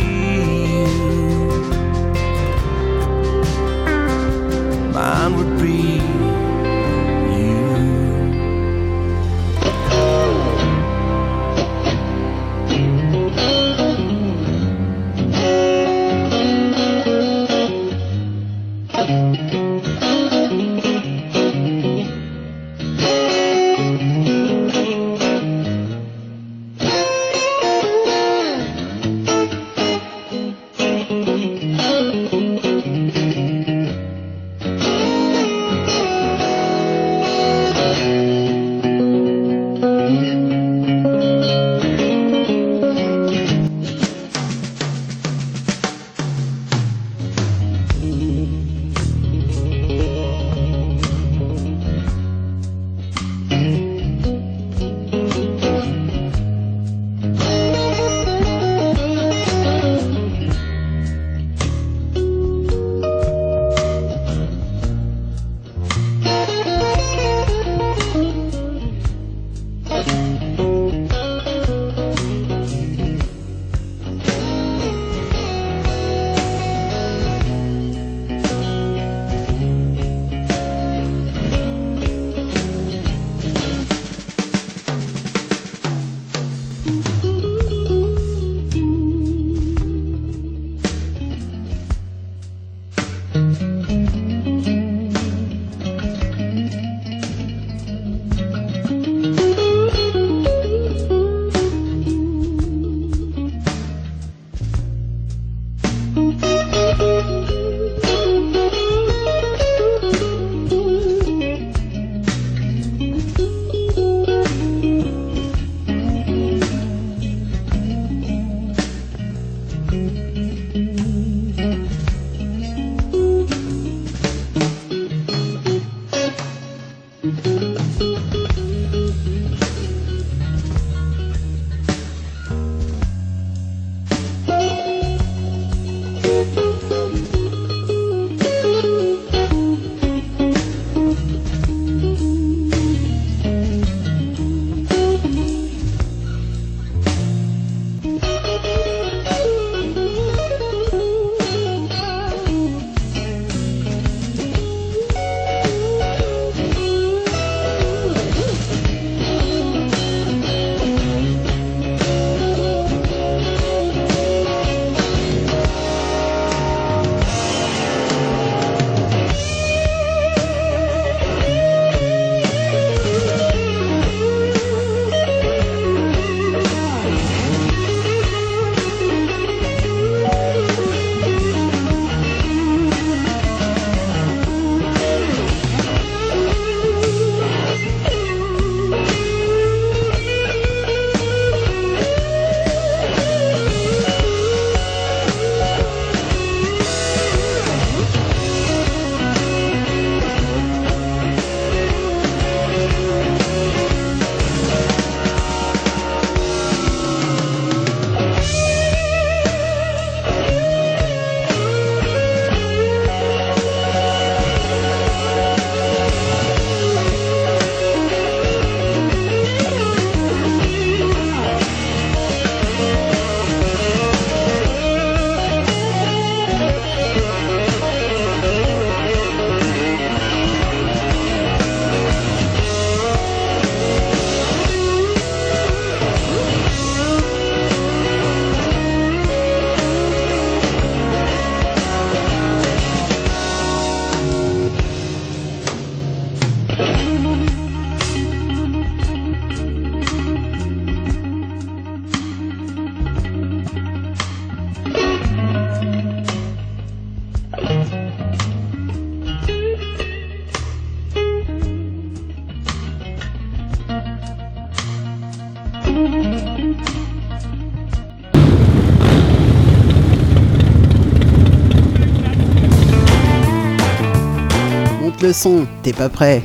son, t'es pas prêt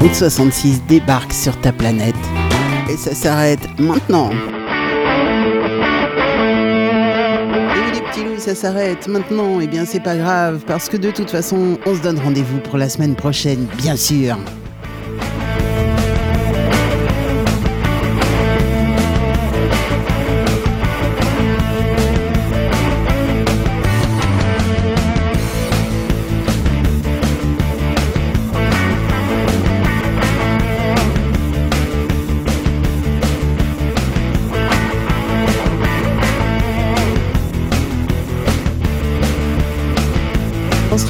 Route 66 débarque sur ta planète. Et ça s'arrête maintenant. Et les petits loups, ça s'arrête maintenant. Et bien, c'est pas grave, parce que de toute façon, on se donne rendez-vous pour la semaine prochaine, bien sûr.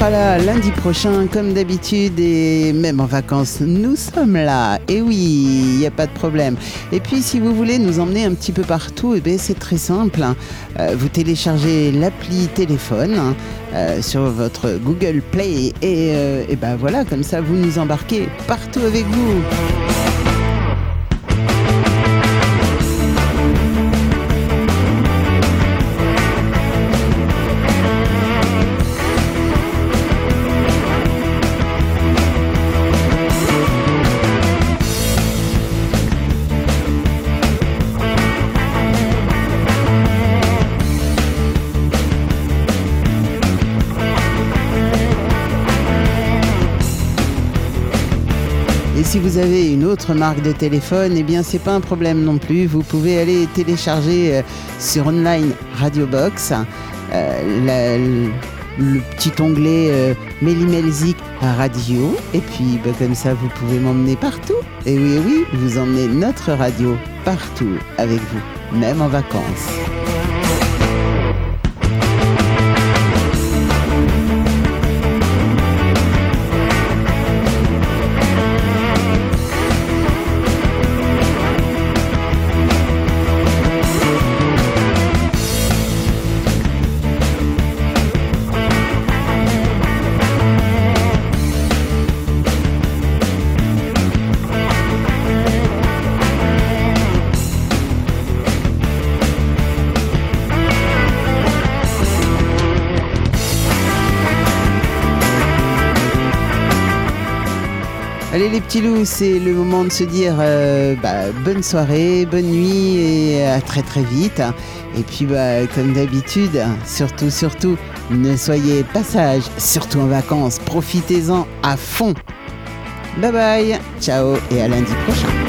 Sera là lundi prochain, comme d'habitude, et même en vacances, nous sommes là. Et oui, il n'y a pas de problème. Et puis, si vous voulez nous emmener un petit peu partout, eh c'est très simple. hein. Euh, vous téléchargez l'appli téléphone hein, euh, sur votre Google Play, et, euh, ben voilà, comme ça, vous nous embarquez partout avec vous. Si vous avez une autre marque de téléphone, eh bien c'est pas un problème non plus. Vous pouvez aller télécharger euh, sur online Radio Box euh, le, petit onglet euh, Radio. Et puis bah, comme ça vous pouvez m'emmener partout. Et oui, oui, vous emmenez notre radio partout avec vous, même en vacances. Les petits loups, c'est le moment de se dire euh, bah, bonne soirée, bonne nuit et à très très vite. Et puis bah, comme d'habitude, surtout surtout, ne soyez pas sages, surtout en vacances, profitez-en à fond. Bye bye, ciao et à lundi prochain.